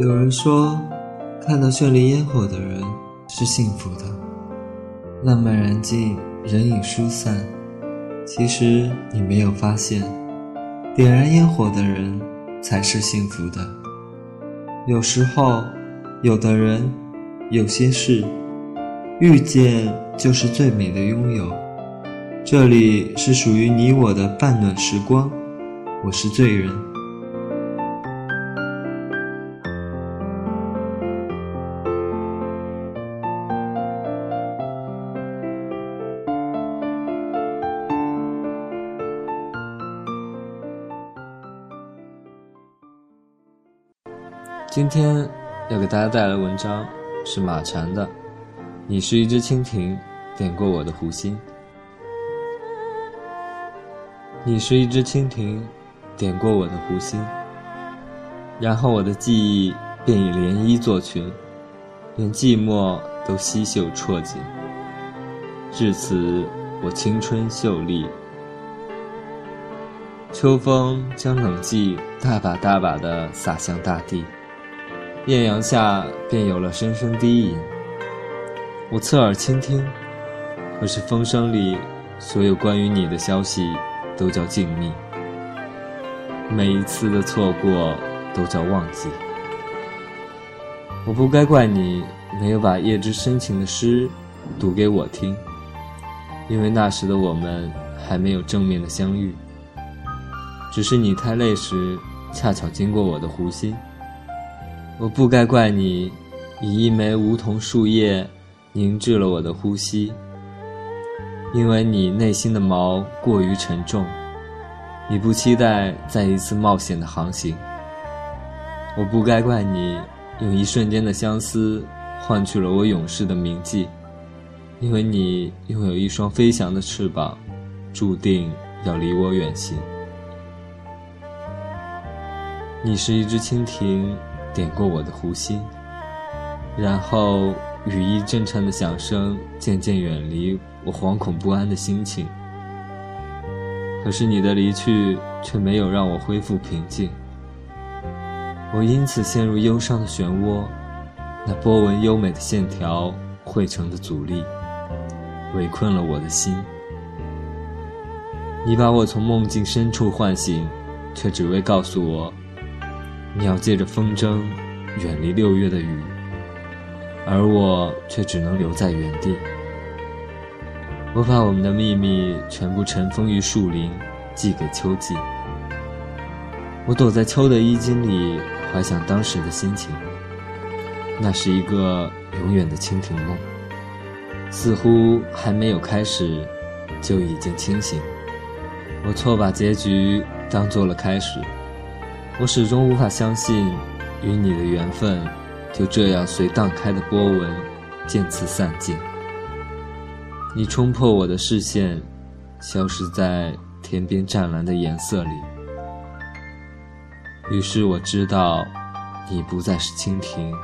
有人说，看到绚丽烟火的人是幸福的。浪漫燃尽，人影疏散。其实你没有发现，点燃烟火的人才是幸福的。有时候，有的人，有些事，遇见就是最美的拥有。这里是属于你我的半暖时光，我是醉人。今天要给大家带来文章是马禅的《你是一只蜻蜓，点过我的湖心》。你是一只蜻蜓，点过我的湖心，然后我的记忆便以涟漪作群，连寂寞都吸袖啜泣。至此，我青春秀丽。秋风将冷寂大把大把地洒向大地。艳阳下，便有了声声低吟。我侧耳倾听，可是风声里所有关于你的消息都叫静谧。每一次的错过都叫忘记。我不该怪你没有把叶之深情的诗读给我听，因为那时的我们还没有正面的相遇。只是你太累时，恰巧经过我的湖心。我不该怪你，以一枚梧桐树叶凝滞了我的呼吸，因为你内心的锚过于沉重，你不期待再一次冒险的航行。我不该怪你，用一瞬间的相思换取了我永世的铭记，因为你拥有一双飞翔的翅膀，注定要离我远行。你是一只蜻蜓。点过我的湖心，然后羽翼震颤的响声渐渐远离我惶恐不安的心情。可是你的离去却没有让我恢复平静，我因此陷入忧伤的漩涡。那波纹优美的线条汇成的阻力，围困了我的心。你把我从梦境深处唤醒，却只为告诉我。你要借着风筝远离六月的雨，而我却只能留在原地。我把我们的秘密全部尘封于树林，寄给秋季。我躲在秋的衣襟里，怀想当时的心情。那是一个永远的蜻蜓梦，似乎还没有开始，就已经清醒。我错把结局当做了开始。我始终无法相信，与你的缘分就这样随荡开的波纹渐次散尽。你冲破我的视线，消失在天边湛蓝的颜色里。于是我知道，你不再是蜻蜓，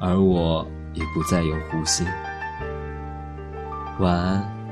而我也不再有湖心。晚安。